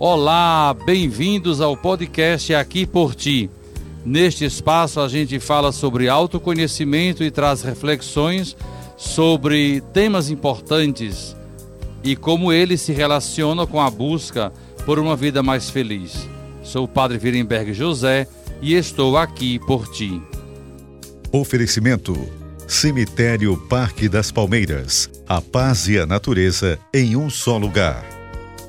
Olá, bem-vindos ao podcast Aqui por Ti. Neste espaço a gente fala sobre autoconhecimento e traz reflexões sobre temas importantes e como eles se relacionam com a busca por uma vida mais feliz. Sou o Padre Virenberg José e estou aqui por ti. Oferecimento: Cemitério Parque das Palmeiras. A paz e a natureza em um só lugar.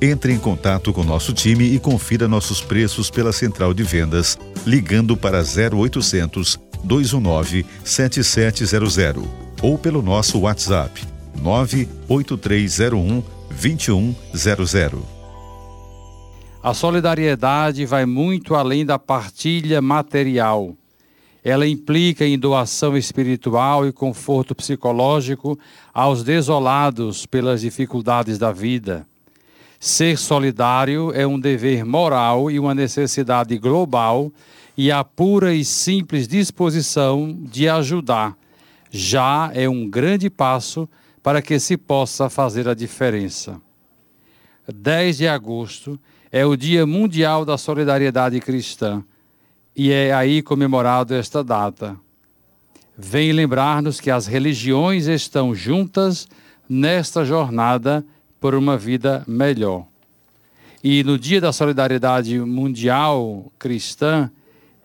entre em contato com nosso time e confira nossos preços pela central de vendas, ligando para 0800 219 7700 ou pelo nosso WhatsApp 98301 2100. A solidariedade vai muito além da partilha material. Ela implica em doação espiritual e conforto psicológico aos desolados pelas dificuldades da vida Ser solidário é um dever moral e uma necessidade global e a pura e simples disposição de ajudar já é um grande passo para que se possa fazer a diferença. 10 de agosto é o Dia Mundial da Solidariedade Cristã e é aí comemorado esta data. Vem lembrar-nos que as religiões estão juntas nesta jornada por uma vida melhor. E no Dia da Solidariedade Mundial Cristã,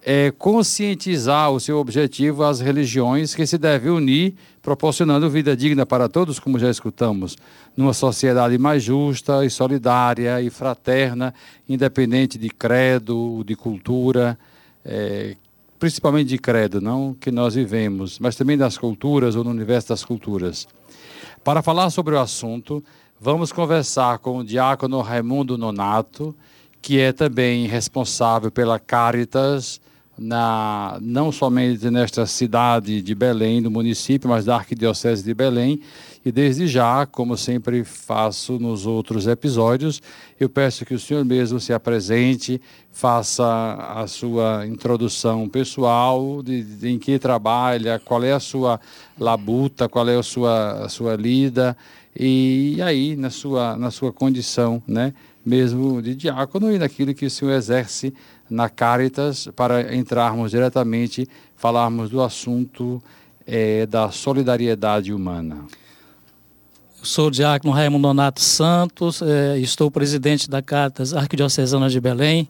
é conscientizar o seu objetivo às religiões que se devem unir, proporcionando vida digna para todos, como já escutamos, numa sociedade mais justa e solidária e fraterna, independente de credo, de cultura, é, principalmente de credo, não que nós vivemos, mas também das culturas ou no universo das culturas. Para falar sobre o assunto, Vamos conversar com o diácono Raimundo Nonato, que é também responsável pela Caritas, na, não somente nesta cidade de Belém, no município, mas da Arquidiocese de Belém. E desde já, como sempre faço nos outros episódios, eu peço que o senhor mesmo se apresente, faça a sua introdução pessoal, de, de em que trabalha, qual é a sua labuta, qual é a sua, a sua lida e aí, na sua, na sua condição, né, mesmo de diácono e naquilo que o senhor exerce na Caritas, para entrarmos diretamente, falarmos do assunto é, da solidariedade humana. Eu sou o diácono Raimundo Donato Santos, é, estou presidente da Caritas Arquidiocesana de Belém,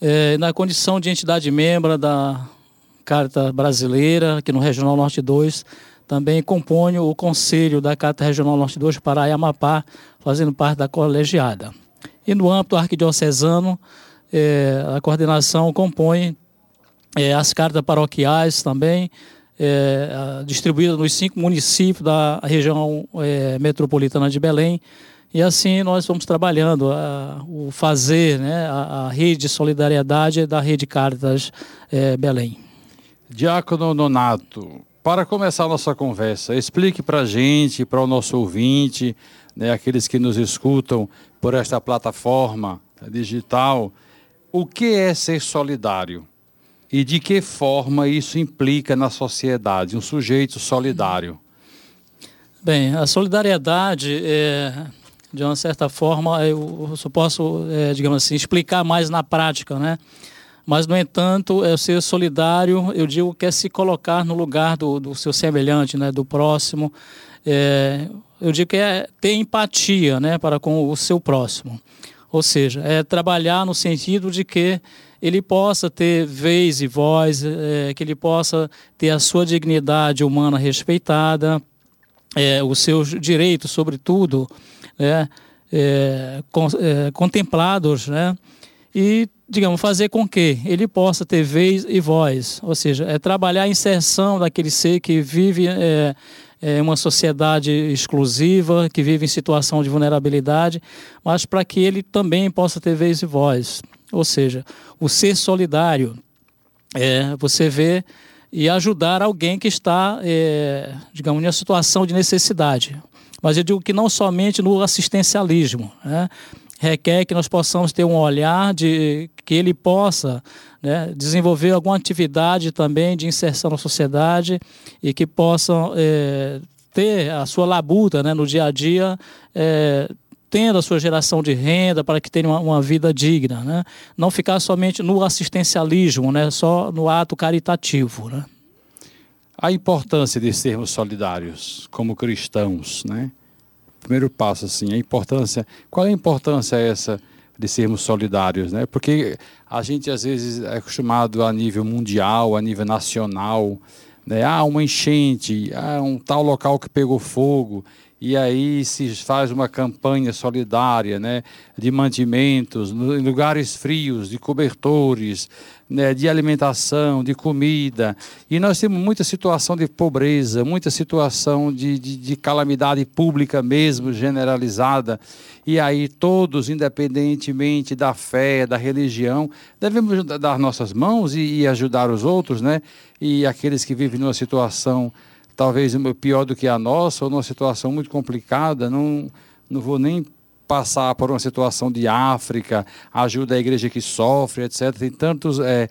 é, na condição de entidade membro da Caritas Brasileira, aqui no Regional Norte 2, também componho o Conselho da Carta Regional Norte 2 Pará e Amapá, fazendo parte da colegiada. E no âmbito arquidiocesano, é, a coordenação compõe é, as cartas paroquiais também, é, distribuídas nos cinco municípios da região é, metropolitana de Belém. E assim nós vamos trabalhando a, o fazer, né, a, a, rede de solidariedade da Rede Caritas é, Belém. Diácono Nonato, para começar a nossa conversa, explique para a gente, para o nosso ouvinte, né, aqueles que nos escutam por esta plataforma digital, o que é ser solidário e de que forma isso implica na sociedade, um sujeito solidário. Bem, a solidariedade, é, de uma certa forma, eu só posso, é, digamos assim, explicar mais na prática, né? Mas, no entanto, é ser solidário, eu digo que é se colocar no lugar do, do seu semelhante, né, do próximo. É, eu digo que é ter empatia né, para com o seu próximo. Ou seja, é trabalhar no sentido de que ele possa ter vez e voz, é, que ele possa ter a sua dignidade humana respeitada, é, os seus direitos, sobretudo, né, é, é, contemplados, né, e digamos, fazer com que ele possa ter vez e voz, ou seja, é trabalhar a inserção daquele ser que vive é, uma sociedade exclusiva, que vive em situação de vulnerabilidade, mas para que ele também possa ter vez e voz. Ou seja, o ser solidário é você ver e ajudar alguém que está, é, digamos, em uma situação de necessidade. Mas eu digo que não somente no assistencialismo, né? requer que nós possamos ter um olhar de que ele possa né, desenvolver alguma atividade também de inserção na sociedade e que possam é, ter a sua labuta né, no dia a dia, é, tendo a sua geração de renda para que tenha uma, uma, vida digna, né? não ficar somente no assistencialismo, né, só no ato caritativo. Né? A importância de sermos solidários como cristãos, né? primeiro passo assim, a importância, qual é a importância essa de sermos solidários, né? Porque a gente às vezes é acostumado a nível mundial, a nível nacional, né? Ah, uma enchente, ah, um tal local que pegou fogo, e aí se faz uma campanha solidária, né, de mantimentos, em lugares frios, de cobertores, né, de alimentação, de comida. E nós temos muita situação de pobreza, muita situação de, de, de calamidade pública mesmo, generalizada. E aí todos, independentemente da fé, da religião, devemos dar nossas mãos e, e ajudar os outros, né? E aqueles que vivem numa situação talvez pior do que a nossa, ou numa situação muito complicada, não, não vou nem passar por uma situação de África, ajuda a igreja que sofre, etc. Tem tantos é,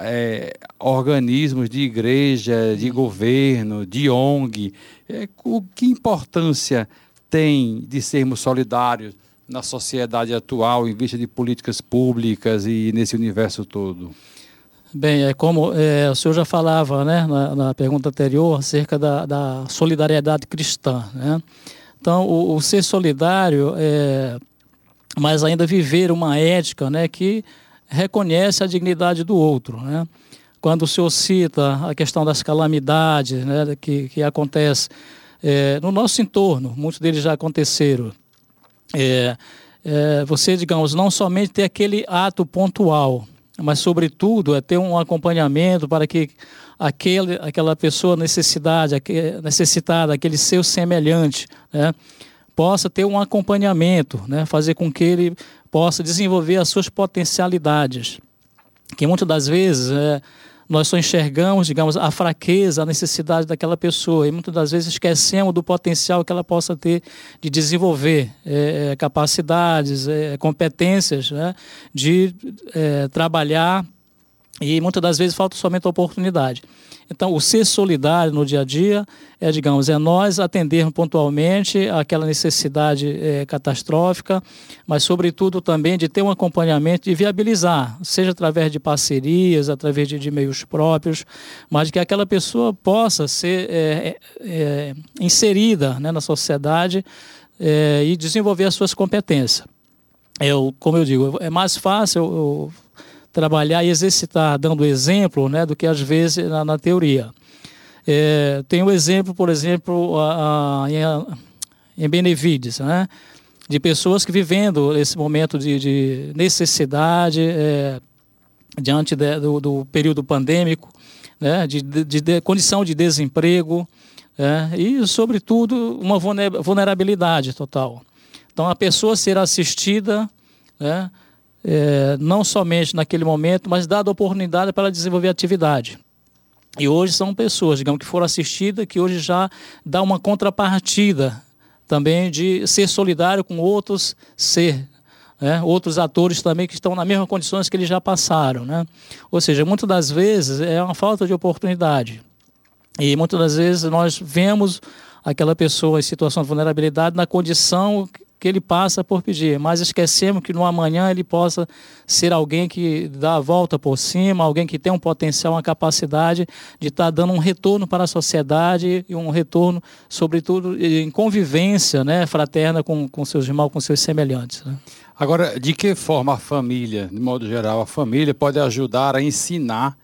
é, organismos de igreja, de governo, de ONG. É, o, que importância tem de sermos solidários na sociedade atual, em vista de políticas públicas e nesse universo todo? Bem, é como é, o senhor já falava né, na, na pergunta anterior acerca da, da, solidariedade cristã. Né? Então, o, o ser solidário é, mas ainda viver uma ética né, que reconhece a dignidade do outro. Né? Quando o senhor cita a questão das calamidades né, que, que acontece é, no nosso entorno, muitos deles já aconteceram. É, é, você, digamos, não somente ter aquele ato pontual, mas sobretudo é ter um acompanhamento para que aquele, aquela pessoa necessidade, necessitada, aquele seu semelhante, né, possa ter um acompanhamento, né, fazer com que ele possa desenvolver as suas potencialidades, que muitas das vezes é, nós só enxergamos, digamos, a fraqueza, a necessidade daquela pessoa e muitas das vezes esquecemos do potencial que ela possa ter de desenvolver é, é capacidades, é, competências, né, de é, trabalhar e muitas das vezes falta somente a oportunidade. Então, o ser solidário no dia a dia é, digamos, é nós atendermos pontualmente aquela necessidade é, catastrófica, mas, sobretudo, também de ter um acompanhamento de viabilizar, seja através de parcerias, através de, de meios próprios, mas que aquela pessoa possa ser é, é, inserida né, na sociedade é, e desenvolver as suas competências. Eu, como eu digo, é mais fácil eu, trabalhar e exercitar dando exemplo né, do que às vezes na, na teoria. É, tem o um exemplo, por exemplo, a, a, em, em Benevides, né, de pessoas que vivendo esse momento de, de necessidade é, diante de, do, do, período pandêmico, né, de, de, condição de desemprego é, e, sobretudo, uma vulnerabilidade total. Então, a pessoa ser assistida né, é, não somente naquele momento, mas dada oportunidade para desenvolver atividade. E hoje são pessoas, digamos, que foram assistidas, que hoje já dá uma contrapartida também de ser solidário com outros ser, né? outros atores também que estão nas mesmas condições que eles já passaram. Né? Ou seja, muitas das vezes é uma falta de oportunidade. E muitas das vezes nós vemos aquela pessoa em situação de vulnerabilidade na condição que ele passa por pedir, mas esquecemos que no amanhã ele possa ser alguém que dá a volta por cima, alguém que tem um potencial, uma capacidade de estar tá dando um retorno para a sociedade e um retorno, sobretudo, em convivência né, fraterna com, com seus irmãos, com seus semelhantes. Né? Agora, de que forma a família, de modo geral, a família pode ajudar a ensinar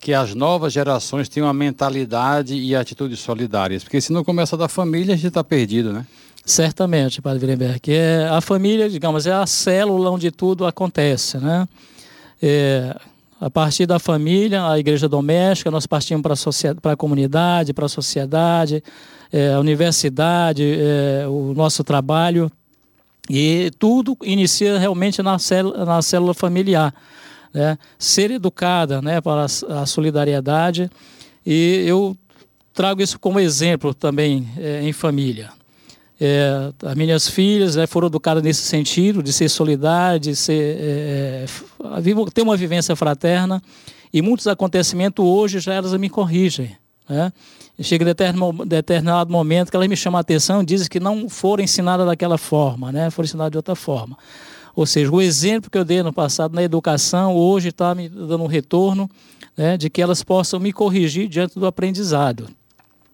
que as novas gerações tenham uma mentalidade e atitudes solidárias? Porque se não começa da família, a gente está perdido, né? Certamente, Padre Wirenberg. É, a família, digamos, é a célula onde tudo acontece, né? É, a partir da família, a igreja doméstica, nós partimos para a comunidade, para a sociedade, é, a universidade, é, o nosso trabalho. E tudo inicia realmente na célula, na célula familiar. Né? Ser educada né, para a solidariedade. E eu trago isso como exemplo também é, em família. É, as minhas filhas né, foram educadas nesse sentido, de ser solidária, de ser, é, é ter uma vivência fraterna. E muitos acontecimentos hoje já elas me corrigem. Né? Chega em determinado momento que elas me chamam a atenção e dizem que não foram ensinadas daquela forma, né? foram ensinadas de outra forma. Ou seja, o exemplo que eu dei no passado na educação, hoje está me dando um retorno né, de que elas possam me corrigir diante do aprendizado.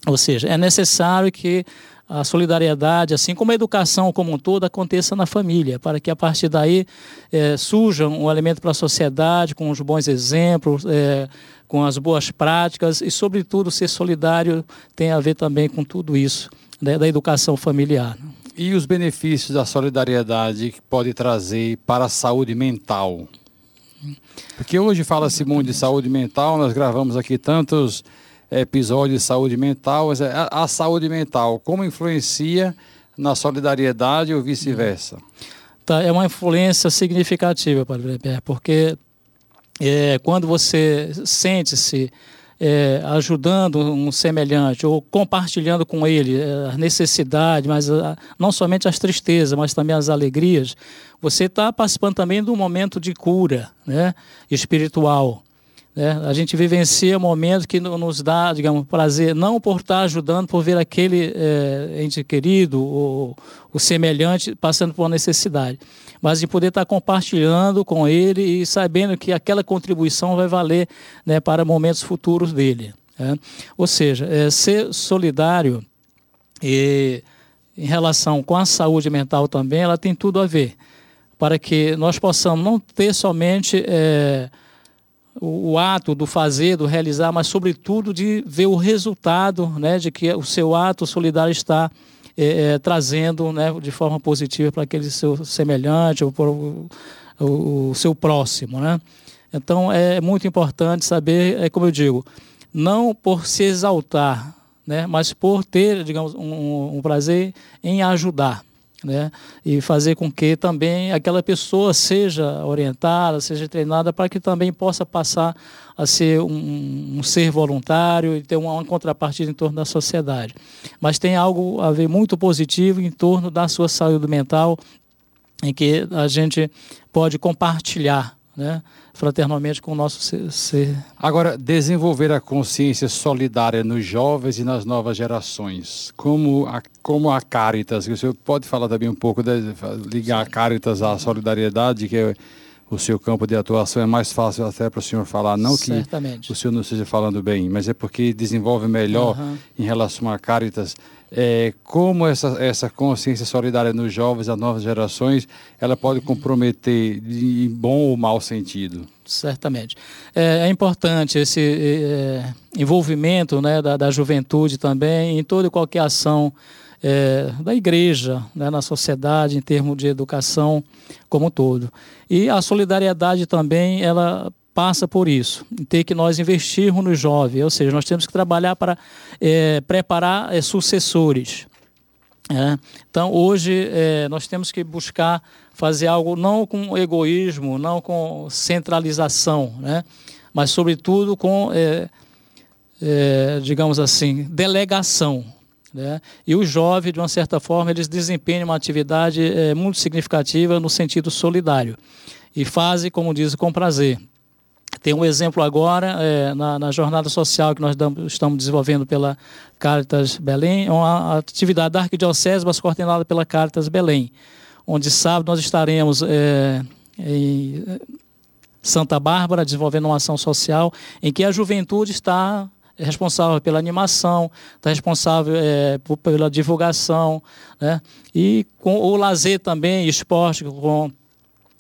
Ou seja, é necessário que a solidariedade, assim como a educação como um todo, aconteça na família, para que a partir daí é, surja um elemento para a sociedade, com os bons exemplos, é, com as boas práticas e, sobretudo, ser solidário tem a ver também com tudo isso, né, da educação familiar. E os benefícios da solidariedade que pode trazer para a saúde mental? Porque hoje fala-se muito de saúde mental, nós gravamos aqui tantos episódio de saúde mental, é, a, a saúde mental, como influencia na solidariedade ou vice-versa? Tá, é uma influência significativa, Padre Weber, porque é, quando você sente-se é, ajudando um semelhante ou compartilhando com ele é, as necessidades, mas a, não somente as tristezas, mas também as alegrias, você está participando também de um momento de cura né, espiritual. Né? A gente vivencia momentos que nos dá, digamos, prazer, não por estar ajudando, por ver aquele é, ente querido ou o semelhante passando por uma necessidade, mas de poder estar compartilhando com ele e sabendo que aquela contribuição vai valer né, para momentos futuros dele. Né? Ou seja, é, ser solidário e em relação com a saúde mental também, ela tem tudo a ver, para que nós possamos não ter somente é, o, o, ato do fazer, do realizar, mas sobretudo de ver o resultado né, de que o seu ato solidário está é, é, trazendo né, de forma positiva para aquele seu semelhante ou para o, o, o, seu próximo. Né? Então é muito importante saber, é como eu digo, não por se exaltar, né, mas por ter, digamos, um, um prazer em ajudar né? e fazer com que também aquela pessoa seja orientada, seja treinada para que também possa passar a ser um, um ser voluntário e ter uma, uma, contrapartida em torno da sociedade. Mas tem algo a ver muito positivo em torno da sua saúde mental, em que a gente pode compartilhar né, fraternalmente com o nosso ser. Agora, desenvolver a consciência solidária nos jovens e nas novas gerações, como a, como a Caritas, o senhor pode falar também um pouco, de, ligar a Caritas à solidariedade, que é o seu campo de atuação é mais fácil até para o senhor falar, não Certamente. que o senhor não esteja falando bem, mas é porque desenvolve melhor uhum. em relação a Caritas é, como essa, essa consciência solidária nos jovens, as novas gerações, ela pode comprometer em bom ou mau sentido? Certamente. É, é importante esse é, envolvimento né, da, da, juventude também em toda e qualquer ação é, da igreja, né, na sociedade, em termos de educação como um todo. E a solidariedade também, ela passa por isso, ter que nós investirmos no jovem, ou seja, nós temos que trabalhar para é, preparar é, sucessores. É. Então, hoje, é, nós temos que buscar fazer algo não com egoísmo, não com centralização, né? mas, sobretudo, com, é, é, digamos assim, delegação. Né? E os jovens, de uma certa forma, eles desempenham uma atividade é, muito significativa no sentido solidário e fazem, como diz, com prazer. Tem um exemplo agora é, na, na, jornada social que nós damos, estamos desenvolvendo pela Caritas Belém, é uma atividade da Arquidiocese, mas coordenada pela Caritas Belém, onde sábado nós estaremos é, em Santa Bárbara desenvolvendo uma ação social em que a juventude está responsável pela animação, está responsável é, pela divulgação, né? e com o lazer também, esporte com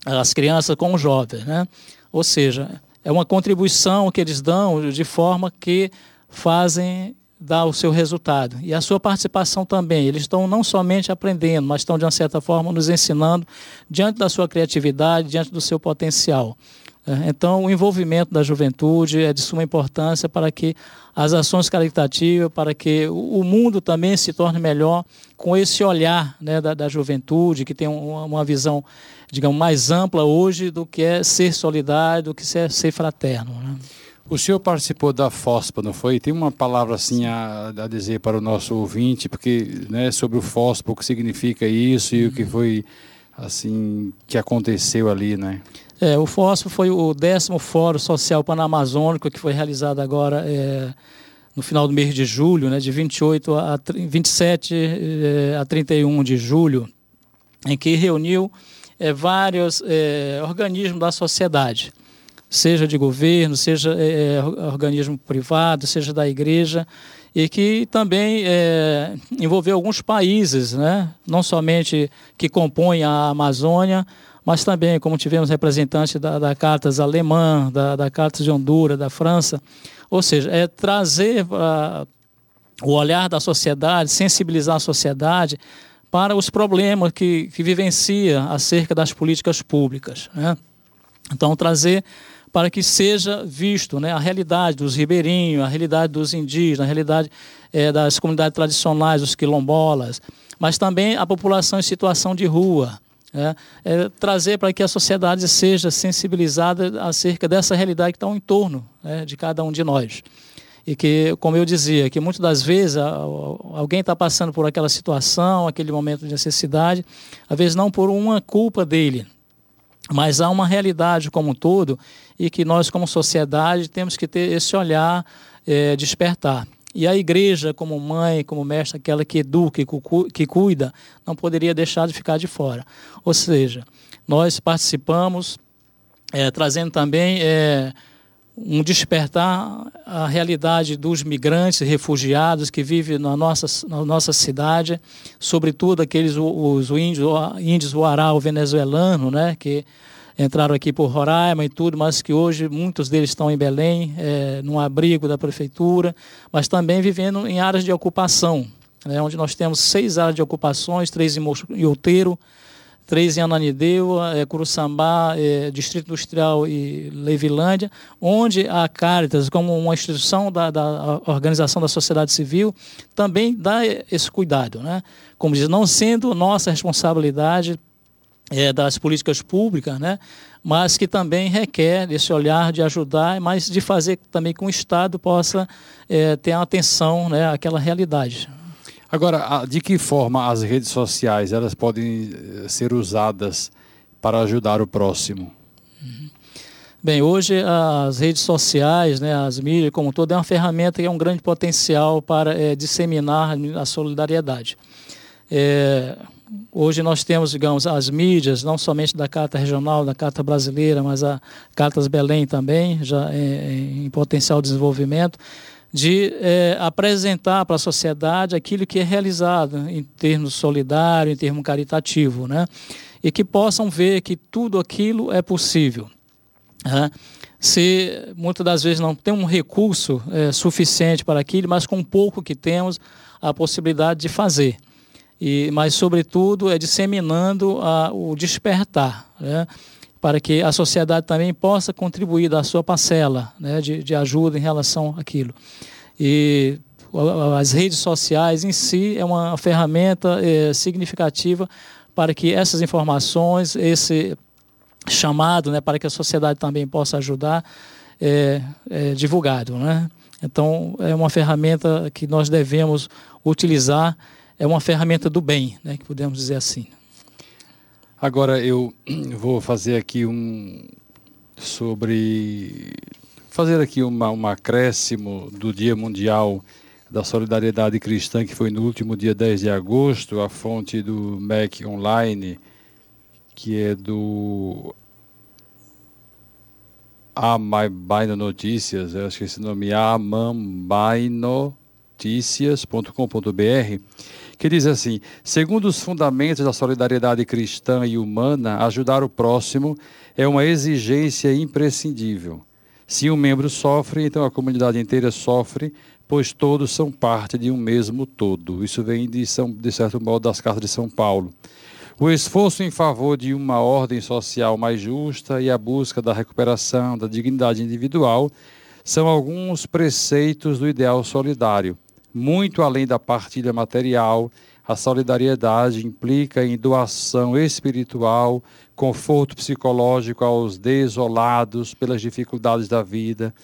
as crianças, com os jovens. Né? Ou seja, é uma contribuição que eles dão de forma que fazem dar o seu resultado. E a sua participação também. Eles estão não somente aprendendo, mas estão, de uma certa forma, nos ensinando diante da sua criatividade, diante do seu potencial. É, então, o envolvimento da juventude é de suma importância para que as ações caritativas, para que o mundo também se torne melhor com esse olhar né, da, da, juventude, que tem uma, uma, visão, digamos, mais ampla hoje do que é ser solidário, do que é ser fraterno. Né? O senhor participou da FOSPA, não foi? Tem uma palavra assim a, a dizer para o nosso ouvinte, porque né, sobre o FOSPA, o que significa isso e o que foi assim que aconteceu ali, né? É, o FOSPA foi o décimo Fórum Social Panamazônico que foi realizado agora é, no final do mês de julho, né, de 28 a 27 é, a 31 de julho, em que reuniu é, vários é, organismos da sociedade seja de governo, seja é, organismo privado, seja da igreja, e que também envolveu alguns países, né? não somente que compõem a Amazônia, mas também, como tivemos representantes da, da Cartas alemã, da, da Cartas de Honduras, da França, ou seja, é trazer uh, o olhar da sociedade, sensibilizar a sociedade para os problemas que, que vivencia acerca das políticas públicas. Né? Então, trazer para que seja visto né, a realidade dos ribeirinhos, a realidade dos indígenas, a realidade é, das comunidades tradicionais, os quilombolas, mas também a população em situação de rua. É, é, trazer para que a sociedade seja sensibilizada acerca dessa realidade que está em torno né, de cada um de nós. E que, como eu dizia, que muitas das vezes alguém está passando por aquela situação, aquele momento de necessidade, às vezes não por uma culpa dele, mas há uma realidade como um todo e que nós, como sociedade, temos que ter esse olhar é, despertar. E a igreja, como mãe, como mestre, aquela que educa, que cuida, não poderia deixar de ficar de fora. Ou seja, nós participamos, é, trazendo também é, um despertar a realidade dos migrantes, refugiados que vivem na nossa, na nossa cidade, sobretudo aqueles os índios, índios o venezuelano, né, que entraram aqui por Roraima e tudo, mas que hoje muitos deles estão em Belém, é, num abrigo da prefeitura, mas também vivendo em áreas de ocupação, né, onde nós temos seis áreas de ocupações, três em Outeiro, três em Ananideu, é, Curuçambá, é, Distrito Industrial e Levilândia, onde a Caritas, como uma instituição da, da organização da sociedade civil, também dá esse cuidado. Né? Como diz, não sendo nossa responsabilidade é, das políticas públicas, né? mas que também requer esse olhar de ajudar, mas de fazer também que o Estado possa é, ter atenção né, àquela realidade. Agora, de que forma as redes sociais elas podem eh, ser usadas para ajudar o próximo? Uhum. Bem, hoje as redes sociais, né, as mídias como um todo, é uma ferramenta que é um grande potencial para é, disseminar a solidariedade. É, hoje nós temos, digamos, as mídias, não somente da Carta Regional, da Carta Brasileira, mas a Cartas Belém também, já em, em potencial de desenvolvimento, de é, apresentar para a sociedade aquilo que é realizado em termos solidário, em termos caritativo, né? E que possam ver que tudo aquilo é possível. Né? Se muitas das vezes não tem um recurso é, suficiente para aquilo, mas com pouco que temos, a possibilidade de fazer. E, mas, sobretudo, é disseminando a, o despertar. Né? para que a sociedade também possa contribuir da sua parcela né, de, de ajuda em relação àquilo. E as redes sociais em si é uma ferramenta é, significativa para que essas informações, esse chamado, né, para que a sociedade também possa ajudar, é, é divulgado, né? Então é uma ferramenta que nós devemos utilizar, é uma ferramenta do bem, né, que podemos dizer assim. Agora eu vou fazer aqui um sobre fazer aqui uma, um acréscimo do Dia Mundial da Solidariedade Cristã, que foi no último dia 10 de agosto, a fonte do MEC Online, que é do Amambaino Notícias, eu acho que esse nome é amambainoticias.com.br, que diz assim: segundo os fundamentos da solidariedade cristã e humana, ajudar o próximo é uma exigência imprescindível. Se um membro sofre, então a comunidade inteira sofre, pois todos são parte de um mesmo todo. Isso vem de, São, de certo modo das cartas de São Paulo. O esforço em favor de uma ordem social mais justa e a busca da recuperação da dignidade individual são alguns preceitos do ideal solidário. Muito além da partilha material, a solidariedade implica em doação espiritual, conforto psicológico aos desolados pelas dificuldades da vida.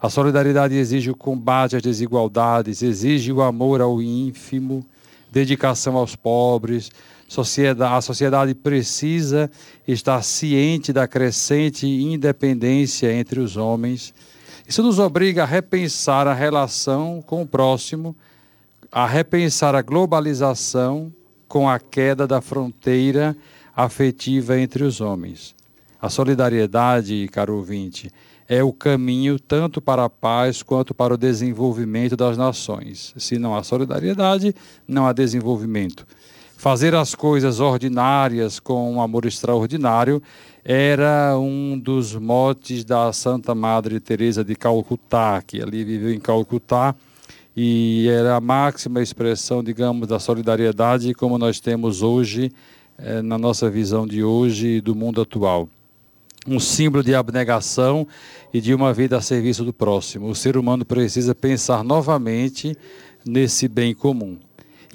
A solidariedade exige o combate às desigualdades, exige o amor ao ínfimo, dedicação aos pobres, a sociedade precisa estar ciente da crescente independência entre os homens. Isso nos obriga a repensar a relação com o próximo, a repensar a globalização com a queda da fronteira afetiva entre os homens. A solidariedade, caro ouvinte, é o caminho tanto para a paz quanto para o desenvolvimento das nações. Se não há solidariedade, não há desenvolvimento. Fazer as coisas ordinárias com um amor extraordinário era um dos motes da Santa Madre Teresa de Calcutá, que ali viveu em Calcutá, e era a máxima expressão, digamos, da solidariedade como nós temos hoje, eh, na nossa visão de hoje e do mundo atual. Um símbolo de abnegação e de uma vida a serviço do próximo. O ser humano precisa pensar novamente nesse bem comum.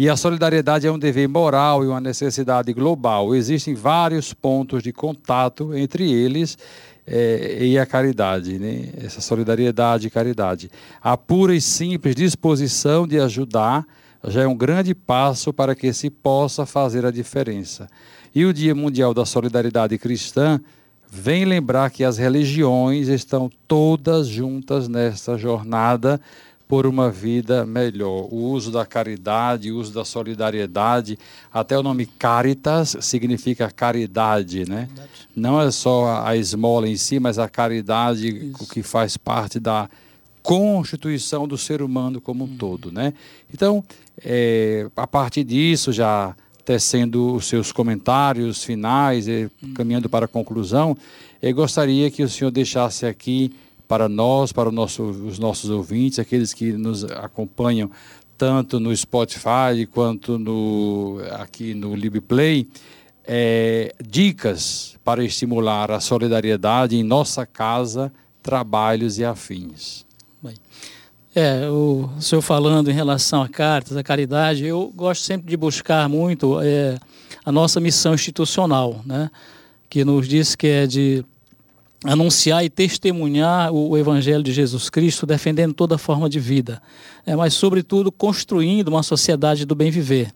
E a solidariedade é um dever moral e uma necessidade global. Existem vários pontos de contato entre eles é, e a caridade, né? essa solidariedade e caridade. A pura e simples disposição de ajudar já é um grande passo para que se possa fazer a diferença. E o Dia Mundial da Solidariedade Cristã vem lembrar que as religiões estão todas juntas nesta jornada por uma vida melhor. O uso da caridade, o uso da solidariedade, até o nome caritas significa caridade, né? Não é só a esmola em si, mas a caridade o que faz parte da constituição do ser humano como um hum. todo, né? Então, é, a partir disso, já tecendo os seus comentários finais, e, hum. caminhando para a conclusão, eu gostaria que o senhor deixasse aqui para nós, para nosso, os nossos ouvintes, aqueles que nos acompanham tanto no Spotify quanto no, aqui no LibPlay, é, dicas para estimular a solidariedade em nossa casa, trabalhos e afins. Bem, é, o senhor falando em relação a cartas, a caridade, eu gosto sempre de buscar muito é, a nossa missão institucional, né? que nos diz que é de anunciar e testemunhar o Evangelho de Jesus Cristo, defendendo toda forma de vida, é, mas, sobretudo, construindo uma sociedade do bem viver,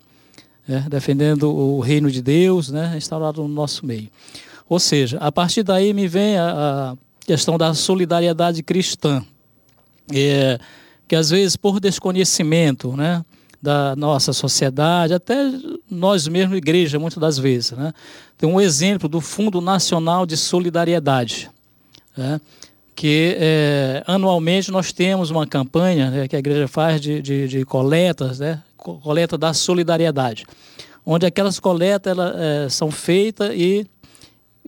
é, defendendo o reino de Deus né, instaurado no nosso meio. Ou seja, a partir daí me vem a, a questão da solidariedade cristã, é, que às vezes, por desconhecimento, né, da nossa sociedade, até nós mesmos, igreja, muitas das vezes. Né? Tem um exemplo do Fundo Nacional de Solidariedade né? que é, anualmente nós temos uma campanha né, que a igreja faz de, de, de, coletas, né, coleta da solidariedade, onde aquelas coletas elas, é, são feitas e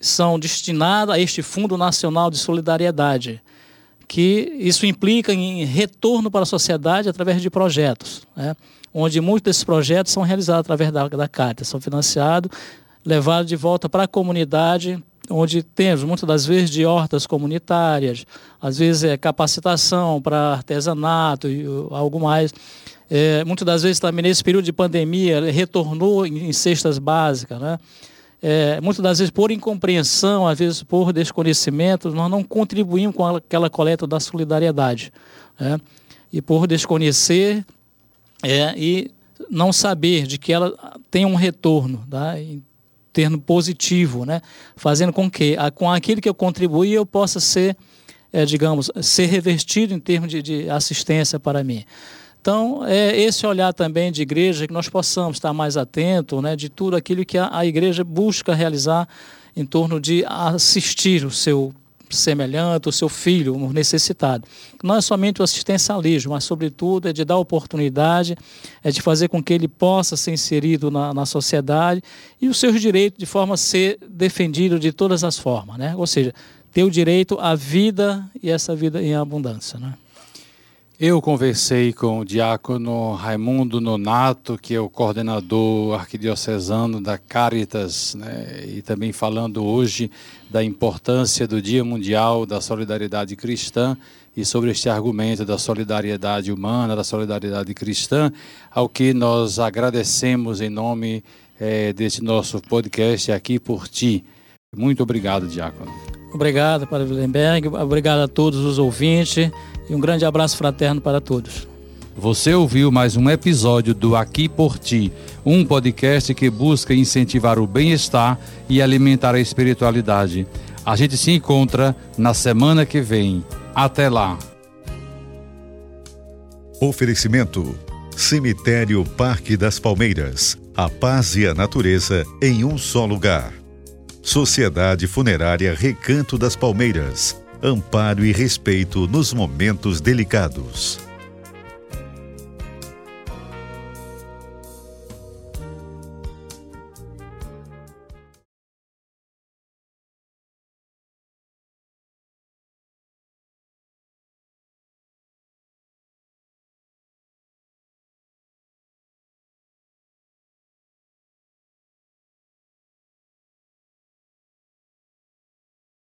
são destinadas a este Fundo Nacional de Solidariedade, que isso implica em retorno para a sociedade através de projetos, né, onde muitos desses projetos são realizados através da, da Carta, são financiados, levados de volta para a comunidade onde temos muitas das vezes de hortas comunitárias, às vezes é capacitação para artesanato e uh, algo mais. É, muitas das vezes também nesse período de pandemia retornou em, em cestas básicas, né? É, muitas das vezes por incompreensão, às vezes por desconhecimento, nós não contribuímos com aquela coleta da solidariedade. Né? E por desconhecer é, e não saber de que ela tem um retorno. Tá? Termo positivo, né? fazendo com que com aquilo que eu contribuí eu possa ser, é, digamos, ser revestido em termos de, de, assistência para mim. Então, é esse olhar também de igreja, que nós possamos estar mais atentos né, de tudo aquilo que a, a igreja busca realizar em torno de assistir o seu semelhante, o seu filho, um necessitado. Não é somente o assistencialismo, mas, sobretudo, é de dar oportunidade, é de fazer com que ele possa ser inserido na, na sociedade e os seus direitos de forma a ser defendido de todas as formas, né? Ou seja, ter o direito à vida e essa vida em abundância, né? Eu conversei com o diácono Raimundo Nonato, que é o coordenador arquidiocesano da Caritas, né? e também falando hoje da importância do Dia Mundial da Solidariedade Cristã e sobre este argumento da solidariedade humana, da solidariedade cristã, ao que nós agradecemos em nome é, deste nosso podcast aqui por ti. Muito obrigado, diácono. Obrigado, Padre Willenberg. Obrigado a todos os ouvintes e um grande abraço fraterno para todos. Você ouviu mais um episódio do Aqui por Ti, um podcast que busca incentivar o bem-estar e alimentar a espiritualidade. A gente se encontra na semana que vem. Até lá. Oferecimento: Cemitério Parque das Palmeiras. A paz e a natureza em um só lugar. Sociedade Funerária Recanto das Palmeiras amparo e respeito nos momentos delicados.